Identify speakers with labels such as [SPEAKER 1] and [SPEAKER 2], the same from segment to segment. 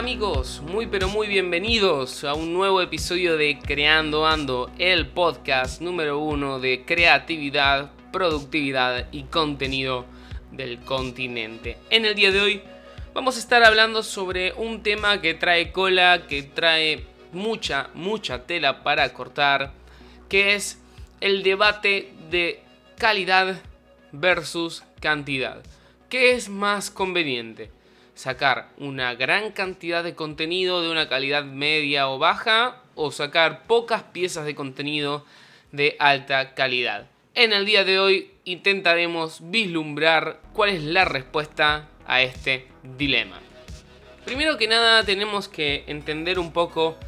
[SPEAKER 1] amigos, muy pero muy bienvenidos a un nuevo episodio de Creando Ando, el podcast número uno de creatividad, productividad y contenido del continente. En el día de hoy vamos a estar hablando sobre un tema que trae cola, que trae mucha, mucha tela para cortar, que es el debate de calidad versus cantidad. ¿Qué es más conveniente? Sacar una gran cantidad de contenido de una calidad media o baja o sacar pocas piezas de contenido de alta calidad. En el día de hoy intentaremos vislumbrar cuál es la respuesta a este dilema. Primero que nada tenemos que entender un poco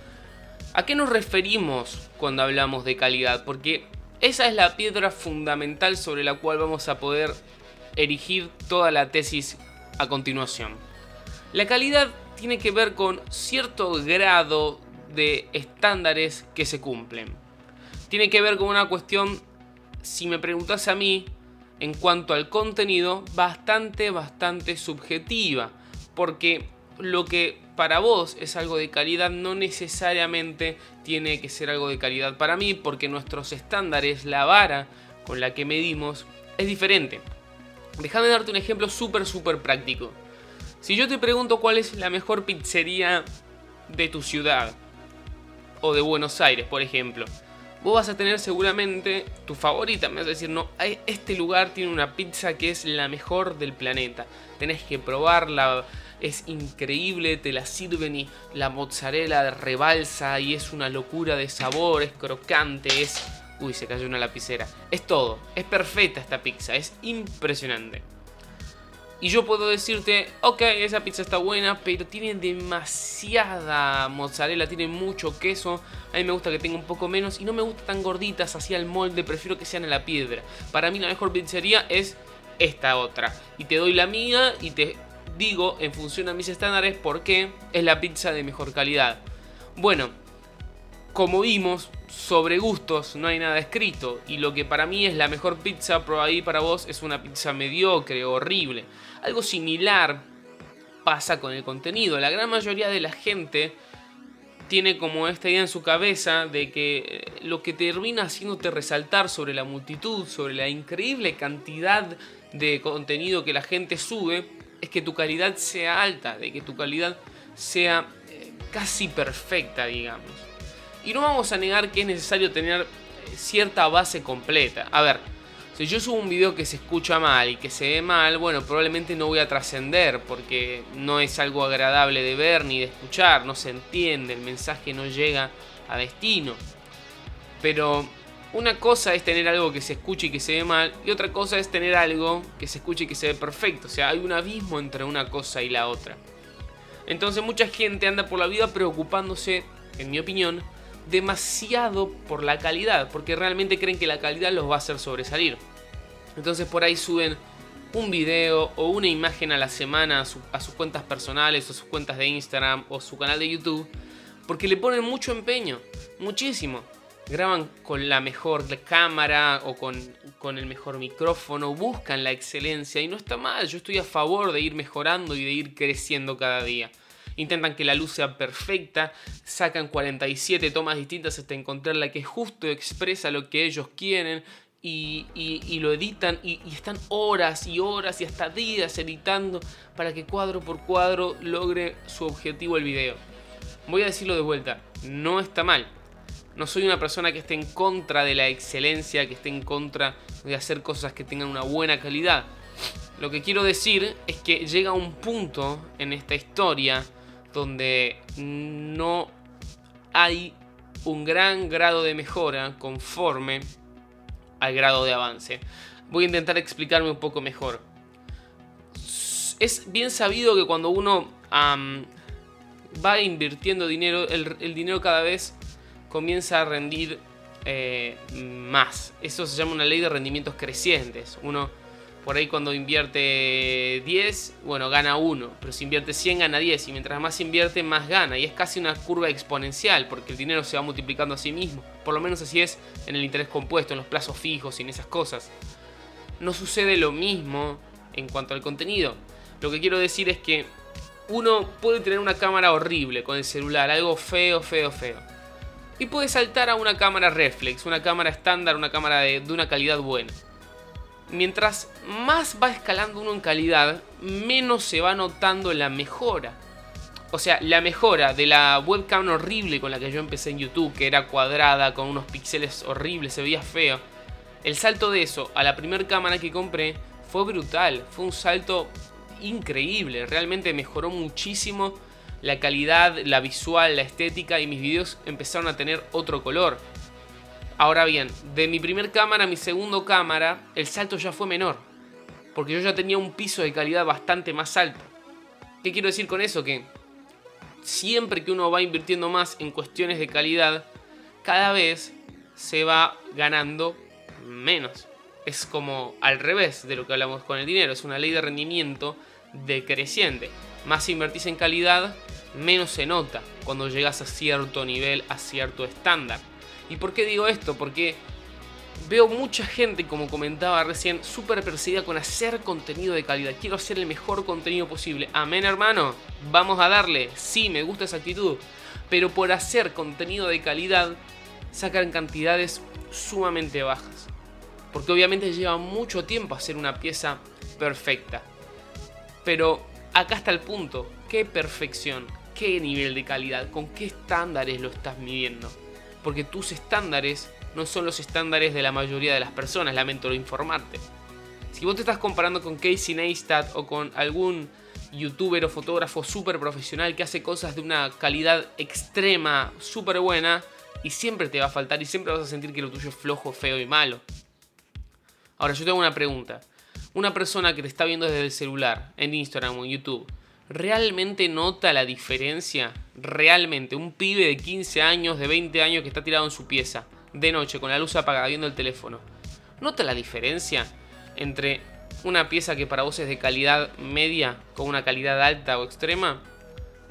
[SPEAKER 1] a qué nos referimos cuando hablamos de calidad, porque esa es la piedra fundamental sobre la cual vamos a poder erigir toda la tesis a continuación. La calidad tiene que ver con cierto grado de estándares que se cumplen. Tiene que ver con una cuestión, si me preguntas a mí, en cuanto al contenido, bastante, bastante subjetiva. Porque lo que para vos es algo de calidad no necesariamente tiene que ser algo de calidad para mí, porque nuestros estándares, la vara con la que medimos, es diferente. Déjame darte un ejemplo súper, súper práctico. Si yo te pregunto cuál es la mejor pizzería de tu ciudad, o de Buenos Aires, por ejemplo, vos vas a tener seguramente tu favorita. Me vas a decir, no, este lugar tiene una pizza que es la mejor del planeta. Tenés que probarla, es increíble, te la sirven y la mozzarella rebalsa y es una locura de sabor, es crocante, es... Uy, se cayó una lapicera. Es todo, es perfecta esta pizza, es impresionante. Y yo puedo decirte, ok, esa pizza está buena, pero tiene demasiada mozzarella, tiene mucho queso. A mí me gusta que tenga un poco menos y no me gusta tan gorditas así al molde, prefiero que sean a la piedra. Para mí la mejor pizzería es esta otra. Y te doy la mía y te digo en función a mis estándares por qué es la pizza de mejor calidad. Bueno, como vimos, sobre gustos no hay nada escrito. Y lo que para mí es la mejor pizza, por ahí para vos es una pizza mediocre, horrible. Algo similar pasa con el contenido. La gran mayoría de la gente tiene como esta idea en su cabeza de que eh, lo que termina haciéndote resaltar sobre la multitud, sobre la increíble cantidad de contenido que la gente sube, es que tu calidad sea alta, de que tu calidad sea eh, casi perfecta, digamos. Y no vamos a negar que es necesario tener eh, cierta base completa. A ver, si yo subo un video que se escucha mal y que se ve mal, bueno, probablemente no voy a trascender porque no es algo agradable de ver ni de escuchar, no se entiende, el mensaje no llega a destino. Pero una cosa es tener algo que se escuche y que se ve mal, y otra cosa es tener algo que se escuche y que se ve perfecto. O sea, hay un abismo entre una cosa y la otra. Entonces mucha gente anda por la vida preocupándose, en mi opinión, demasiado por la calidad, porque realmente creen que la calidad los va a hacer sobresalir. Entonces por ahí suben un video o una imagen a la semana a, sus cuentas personales o sus cuentas de Instagram o su canal de YouTube, porque le ponen mucho empeño, muchísimo. Graban con la mejor cámara o con, con el mejor micrófono, buscan la excelencia y no está mal, yo estoy a favor de ir mejorando y de ir creciendo cada día intentan que la luz sea perfecta, sacan 47 tomas distintas hasta encontrar la que justo expresa lo que ellos quieren. Y, lo editan y, y, están horas y horas y hasta días editando para que cuadro por cuadro logre su objetivo el video. Voy a decirlo de vuelta, no está mal. No soy una persona que esté en contra de la excelencia, que esté en contra de hacer cosas que tengan una buena calidad. Lo que quiero decir es que llega un punto en esta historia donde no hay un gran grado de mejora conforme al grado de avance. Voy a intentar explicarme un poco mejor. Es bien sabido que cuando uno va invirtiendo dinero, el, dinero cada vez comienza a rendir eh, más. Eso se llama una ley de rendimientos crecientes. Uno por ahí cuando invierte 10, bueno, gana 1, pero si invierte 100 gana 10 y mientras más invierte más gana y es casi una curva exponencial porque el dinero se va multiplicando a sí mismo, por lo menos así es en el interés compuesto, en los plazos fijos y en esas cosas. No sucede lo mismo en cuanto al contenido. Lo que quiero decir es que uno puede tener una cámara horrible con el celular, algo feo, feo, feo. Y puede saltar a una cámara reflex, una cámara estándar, una cámara de, de una calidad buena. Mientras más va escalando uno en calidad, menos se va notando la mejora. O sea, la mejora de la webcam horrible con la que yo empecé en YouTube, que era cuadrada, con unos píxeles horribles, se veía feo. El salto de eso a la primera cámara que compré fue brutal, fue un salto increíble, realmente mejoró muchísimo la calidad, la visual, la estética y mis videos empezaron a tener otro color. Ahora bien, de mi primer cámara a mi segundo cámara, el salto ya fue menor, porque yo ya tenía un piso de calidad bastante más alto. ¿Qué quiero decir con eso? Que siempre que uno va invirtiendo más en cuestiones de calidad, cada vez se va ganando menos. Es como al revés de lo que hablamos con el dinero, es una ley de rendimiento decreciente. Más invertís en calidad, menos se nota cuando llegas a cierto nivel, a cierto estándar. ¿Y por qué digo esto? Porque veo mucha gente, como comentaba recién, súper perseguida con hacer contenido de calidad. Quiero hacer el mejor contenido posible. Amén, hermano. Vamos a darle. Sí, me gusta esa actitud. Pero por hacer contenido de calidad, sacan cantidades sumamente bajas. Porque obviamente lleva mucho tiempo hacer una pieza perfecta. Pero acá está el punto. ¿Qué perfección? ¿Qué nivel de calidad? ¿Con qué estándares lo estás midiendo? Porque tus estándares no son los estándares de la mayoría de las personas, lamento informarte. Si vos te estás comparando con Casey Neistat o con algún youtuber o fotógrafo súper profesional que hace cosas de una calidad extrema, súper buena, y siempre te va a faltar y siempre vas a sentir que lo tuyo es flojo, feo y malo. Ahora yo tengo una pregunta. Una persona que te está viendo desde el celular, en Instagram o en YouTube, ¿realmente nota la diferencia? Realmente, un pibe de 15 años, de 20 años que está tirado en su pieza, de noche, con la luz apagada, viendo el teléfono. ¿Nota la diferencia entre una pieza que para vos es de calidad media con una calidad alta o extrema?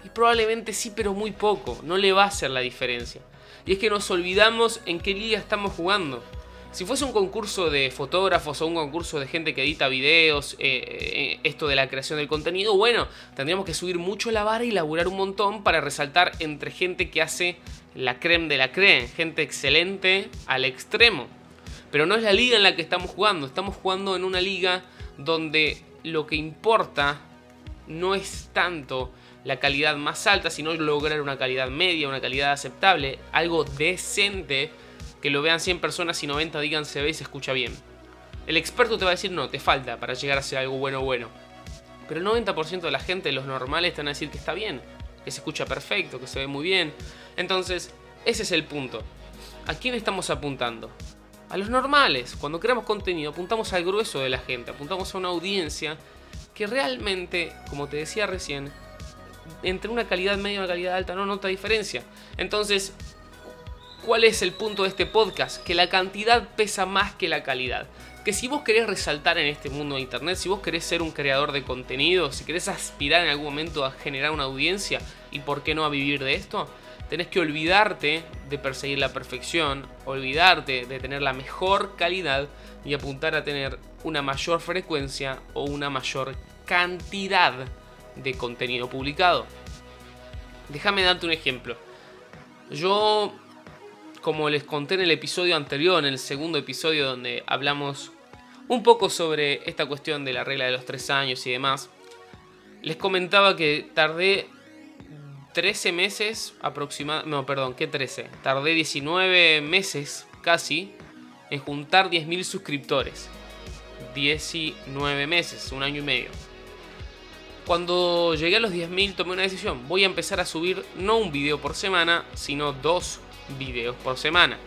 [SPEAKER 1] Y probablemente sí, pero muy poco. No le va a hacer la diferencia. Y es que nos olvidamos en qué liga estamos jugando. Si fuese un concurso de fotógrafos o un concurso de gente que edita videos, eh, eh, esto de la creación del contenido, bueno, tendríamos que subir mucho la vara y laburar un montón para resaltar entre gente que hace la creme de la creme, gente excelente al extremo. Pero no es la liga en la que estamos jugando, estamos jugando en una liga donde lo que importa no es tanto la calidad más alta, sino lograr una calidad media, una calidad aceptable, algo decente que lo vean 100 personas y 90 digan se ve y se escucha bien. El experto te va a decir no, te falta para llegar a ser algo bueno bueno. Pero el 90% de la gente, los normales, te van a decir que está bien, que se escucha perfecto, que se ve muy bien. Entonces, ese es el punto. ¿A quién estamos apuntando? A los normales. Cuando creamos contenido, apuntamos al grueso de la gente, apuntamos a una audiencia que realmente, como te decía recién, entre una calidad media y una calidad alta no nota diferencia. Entonces, ¿Cuál es el punto de este podcast? Que la cantidad pesa más que la calidad. Que si vos querés resaltar en este mundo de internet, si vos querés ser un creador de contenido, si querés aspirar en algún momento a generar una audiencia y por qué no a vivir de esto, tenés que olvidarte de perseguir la perfección, olvidarte de tener la mejor calidad y apuntar a tener una mayor frecuencia o una mayor cantidad de contenido publicado. Déjame darte un ejemplo. Yo como les conté en el episodio anterior, en el segundo episodio donde hablamos un poco sobre esta cuestión de la regla de los tres años y demás, les comentaba que tardé 13 meses aproximadamente, no, perdón, ¿qué 13? Tardé 19 meses casi en juntar 10.000 suscriptores. 19 meses, un año y medio. Cuando llegué a los 10.000 tomé una decisión. Voy a empezar a subir no un video por semana, sino dos videos por semana.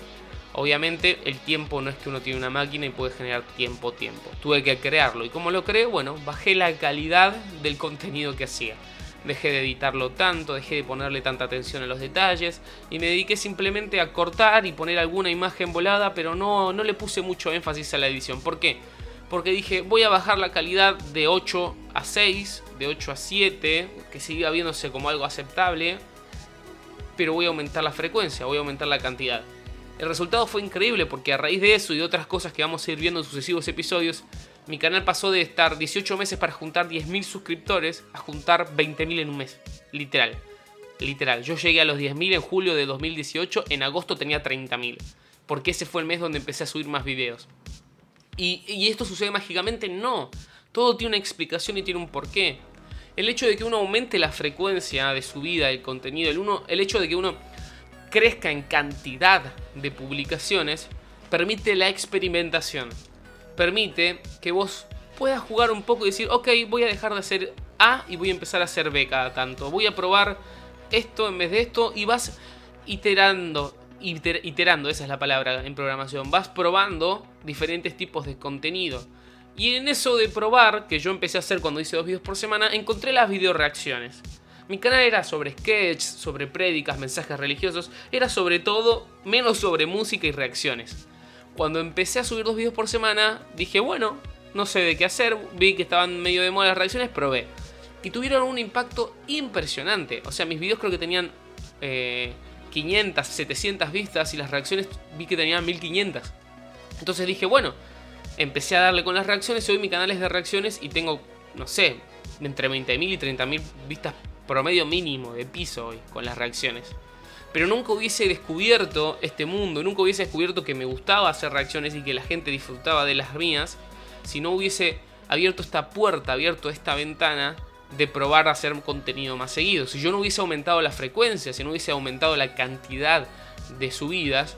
[SPEAKER 1] Obviamente el tiempo no es que uno tiene una máquina y puede generar tiempo tiempo. Tuve que crearlo y como lo creo, bueno, bajé la calidad del contenido que hacía. Dejé de editarlo tanto, dejé de ponerle tanta atención a los detalles y me dediqué simplemente a cortar y poner alguna imagen volada, pero no, no le puse mucho énfasis a la edición. ¿Por qué? Porque dije, voy a bajar la calidad de 8 a 6, de 8 a 7, que siga viéndose como algo aceptable, pero voy a aumentar la frecuencia, voy a aumentar la cantidad. El resultado fue increíble porque a raíz de eso y de otras cosas que vamos a ir viendo en sucesivos episodios, Mi canal pasó de estar 18 meses para juntar 10.000 suscriptores a juntar 20.000 en un mes. Literal. Literal. Yo llegué a los 10.000 en julio de 2018, en agosto tenía 30.000. Porque ese fue el mes donde empecé a subir más videos. Y, esto sucede mágicamente, no. Todo tiene una explicación y tiene un porqué. El hecho de que uno aumente la frecuencia de subida del contenido, el, uno, el hecho de que uno crezca en cantidad de publicaciones, permite la experimentación. Permite que vos puedas jugar un poco y decir, ok, voy a dejar de hacer A y voy a empezar a hacer B cada tanto. Voy a probar esto en vez de esto y vas iterando, iterando, esa es la palabra en programación, vas probando diferentes tipos de contenido. Y en eso de probar, que yo empecé a hacer cuando hice dos videos por semana, encontré las video reacciones. Mi canal era sobre sketch, sobre prédicas, mensajes religiosos, era sobre todo menos sobre música y reacciones. Cuando empecé a subir dos videos por semana, dije, bueno, no sé de qué hacer, vi que estaban medio de moda las reacciones, probé. Y tuvieron un impacto impresionante. O sea, mis videos creo que tenían 500, eh, 700 vistas y las reacciones vi que tenían 1500. Entonces dije, bueno, empecé a darle con las reacciones. Hoy mi canal es de reacciones y tengo, no sé, entre 20.000 y 30.000 vistas promedio mínimo de piso hoy con las reacciones. Pero nunca hubiese descubierto este mundo, nunca hubiese descubierto que me gustaba hacer reacciones y que la gente disfrutaba de las mías si no hubiese abierto esta puerta, abierto esta ventana de probar a hacer contenido más seguido. Si yo no hubiese aumentado la frecuencia, si no hubiese aumentado la cantidad de subidas,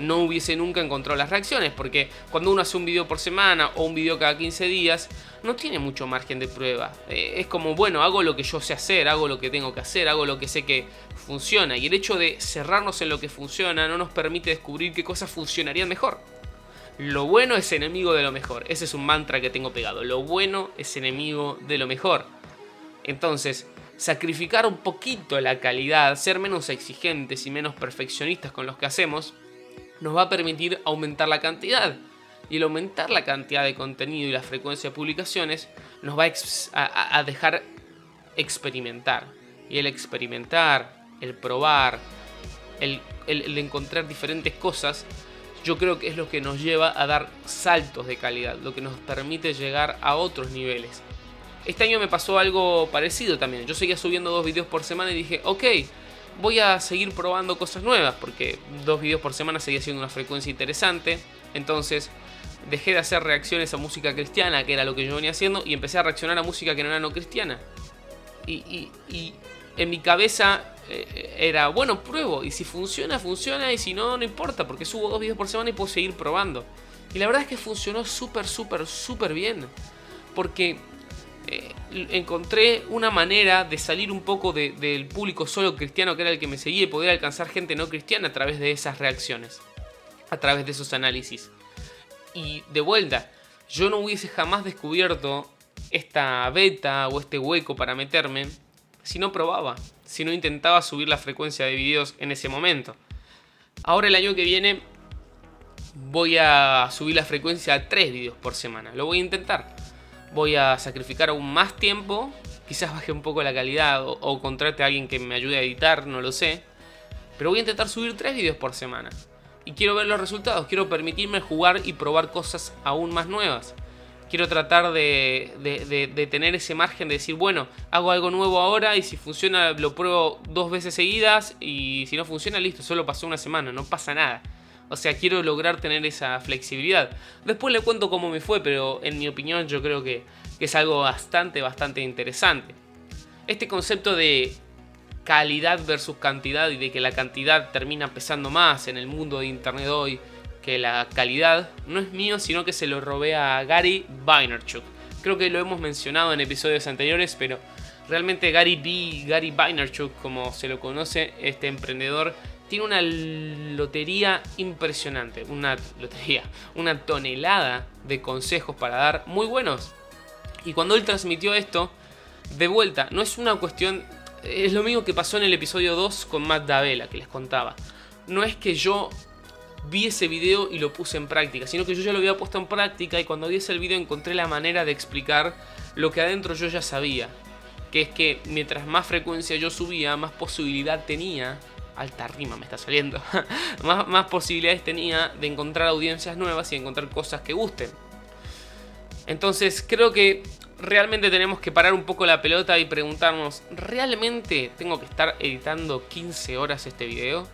[SPEAKER 1] no hubiese nunca encontrado las reacciones. Porque cuando uno hace un video por semana o un video cada 15 días, no tiene mucho margen de prueba. Eh, es como, bueno, hago lo que yo sé hacer, hago lo que tengo que hacer, hago lo que sé que funciona. Y el hecho de cerrarnos en lo que funciona no nos permite descubrir qué cosas funcionarían mejor. Lo bueno es enemigo de lo mejor. Ese es un mantra que tengo pegado. Lo bueno es enemigo de lo mejor. Entonces, sacrificar un poquito la calidad, ser menos exigentes y menos perfeccionistas con los que hacemos, nos va a permitir aumentar la cantidad. Y el aumentar la cantidad de contenido y la frecuencia de publicaciones nos va a, dejar experimentar. Y el experimentar, el probar, el, el encontrar diferentes cosas, yo creo que es lo que nos lleva a dar saltos de calidad, lo que nos permite llegar a otros niveles. Este año me pasó algo parecido también. Yo seguía subiendo dos videos por semana y dije, ok, voy a seguir probando cosas nuevas, porque dos videos por semana seguía siendo una frecuencia interesante. Entonces dejé de hacer reacciones a música cristiana, que era lo que yo venía haciendo, y empecé a reaccionar a música que no era no cristiana. Y, en mi cabeza eh, era, bueno, pruebo, y si funciona, funciona, y si no, no importa, porque subo dos videos por semana y puedo seguir probando. Y la verdad es que funcionó súper, súper, súper bien. Porque eh, encontré una manera de salir un poco del público solo cristiano que era el que me seguía y poder alcanzar gente no cristiana a través de esas reacciones, a través de esos análisis. Y de vuelta, yo no hubiese jamás descubierto esta beta o este hueco para meterme si no probaba, si no intentaba subir la frecuencia de videos en ese momento. Ahora el año que viene voy a subir la frecuencia a 3 videos por semana. Lo voy a intentar voy a sacrificar aún más tiempo, quizás baje un poco la calidad o, contrate a alguien que me ayude a editar, no lo sé. Pero voy a intentar subir 3 videos por semana. Y quiero ver los resultados, quiero permitirme jugar y probar cosas aún más nuevas. Quiero tratar de, de, tener ese margen de decir, bueno, hago algo nuevo ahora y si funciona lo pruebo dos veces seguidas y si no funciona, listo, solo pasó una semana, no pasa nada. O sea, quiero lograr tener esa flexibilidad. Después le cuento cómo me fue, pero en mi opinión yo creo que, es algo bastante, bastante interesante. Este concepto de calidad versus cantidad y de que la cantidad termina pesando más en el mundo de Internet hoy que la calidad no es mío, sino que se lo robé a Gary Vaynerchuk. Creo que lo hemos mencionado en episodios anteriores, pero realmente Gary B, Gary Vaynerchuk, como se lo conoce, este emprendedor tiene una lotería impresionante, una lotería, una tonelada de consejos para dar muy buenos. Y cuando él transmitió esto, de vuelta, no es una cuestión, es lo mismo que pasó en el episodio 2 con Matt Davela, que les contaba. No es que yo vi ese video y lo puse en práctica, sino que yo ya lo había puesto en práctica y cuando vi ese video encontré la manera de explicar lo que adentro yo ya sabía. Que es que mientras más frecuencia yo subía, más posibilidad tenía alta rima me está saliendo, más, más posibilidades tenía de encontrar audiencias nuevas y encontrar cosas que gusten. Entonces creo que realmente tenemos que parar un poco la pelota y preguntarnos, ¿realmente tengo que estar editando 15 horas este video?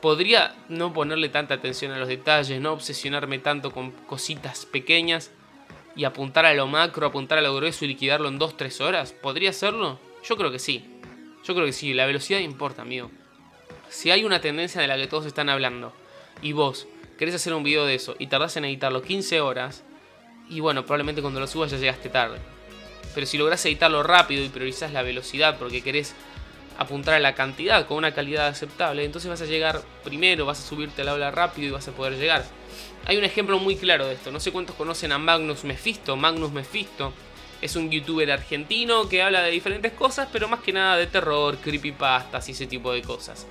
[SPEAKER 1] ¿Podría no ponerle tanta atención a los detalles, no obsesionarme tanto con cositas pequeñas y apuntar a lo macro, apuntar a lo grueso y liquidarlo en 2-3 horas? ¿Podría hacerlo? Yo creo que sí. Yo creo que sí, la velocidad importa, amigo. Si hay una tendencia de la que todos están hablando y vos querés hacer un video de eso y tardás en editarlo 15 horas, y bueno, probablemente cuando lo subas ya llegaste tarde. Pero si lográs editarlo rápido y priorizás la velocidad porque querés apuntar a la cantidad con una calidad aceptable, entonces vas a llegar primero, vas a subirte la ola rápido y vas a poder llegar. Hay un ejemplo muy claro de esto. No sé cuántos conocen a Magnus Mephisto. Magnus Mephisto es un youtuber argentino que habla de diferentes cosas, pero más que nada de terror, creepypastas y ese tipo de cosas.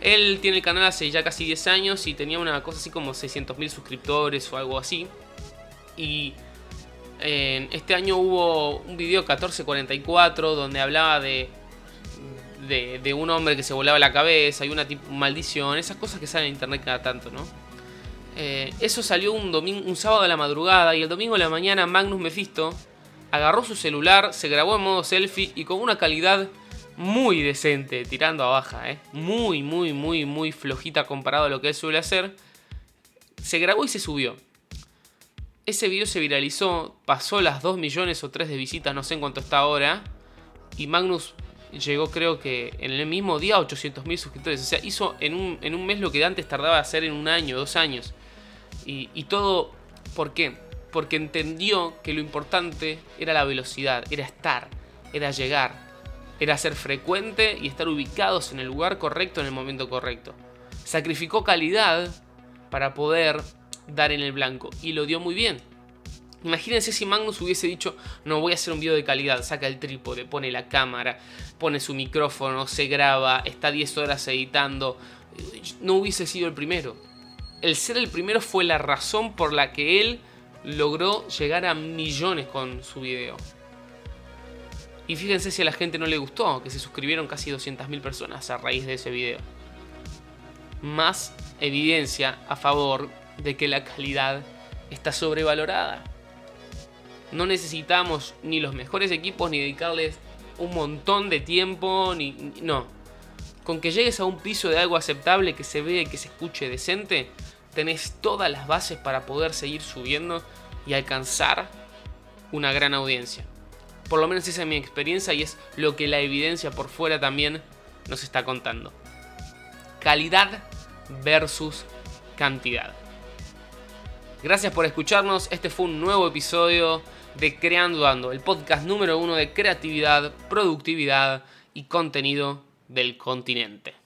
[SPEAKER 1] Él tiene el canal hace ya casi 10 años y tenía una cosa así como 600.000 suscriptores o algo así. Y este año hubo un video 1444 donde hablaba de, de, un hombre que se volaba la cabeza y una maldición, esas cosas que salen en internet cada tanto, ¿no? Eh, eso salió un, domingo, un sábado de la madrugada y el domingo de la mañana Magnus Mephisto agarró su celular, se grabó en modo selfie y con una calidad muy decente, tirando a baja, ¿eh? muy, muy, muy, muy flojita comparado a lo que él suele hacer, se grabó y se subió. Ese video se viralizó, pasó las 2 millones o 3 de visitas, no sé en cuánto está ahora, y Magnus llegó creo que en el mismo día a 800 mil suscriptores. O sea, hizo en un, en un mes lo que antes tardaba hacer en un año, dos años. Y, y todo, ¿por qué? Porque entendió que lo importante era la velocidad, era estar, era llegar, era ser frecuente y estar ubicados en el lugar correcto en el momento correcto. Sacrificó calidad para poder dar en el blanco y lo dio muy bien. Imagínense si Magnus hubiese dicho, no voy a hacer un video de calidad, saca el trípode, pone la cámara, pone su micrófono, se graba, está 10 horas editando, no hubiese sido el primero. El ser el primero fue la razón por la que él logró llegar a millones con su video. Y fíjense si a la gente no le gustó, que se suscribieron casi 200.000 personas a raíz de ese video. Más evidencia a favor de que la calidad está sobrevalorada. No necesitamos ni los mejores equipos ni dedicarles un montón de tiempo, ni, no. Con que llegues a un piso de algo aceptable, que se vea y que se escuche decente, tenés todas las bases para poder seguir subiendo y alcanzar una gran audiencia. Por lo menos esa es mi experiencia y es lo que la evidencia por fuera también nos está contando. Calidad versus cantidad. Gracias por escucharnos. Este fue un nuevo episodio de Creando Ando, el podcast número uno de creatividad, productividad y contenido del continente.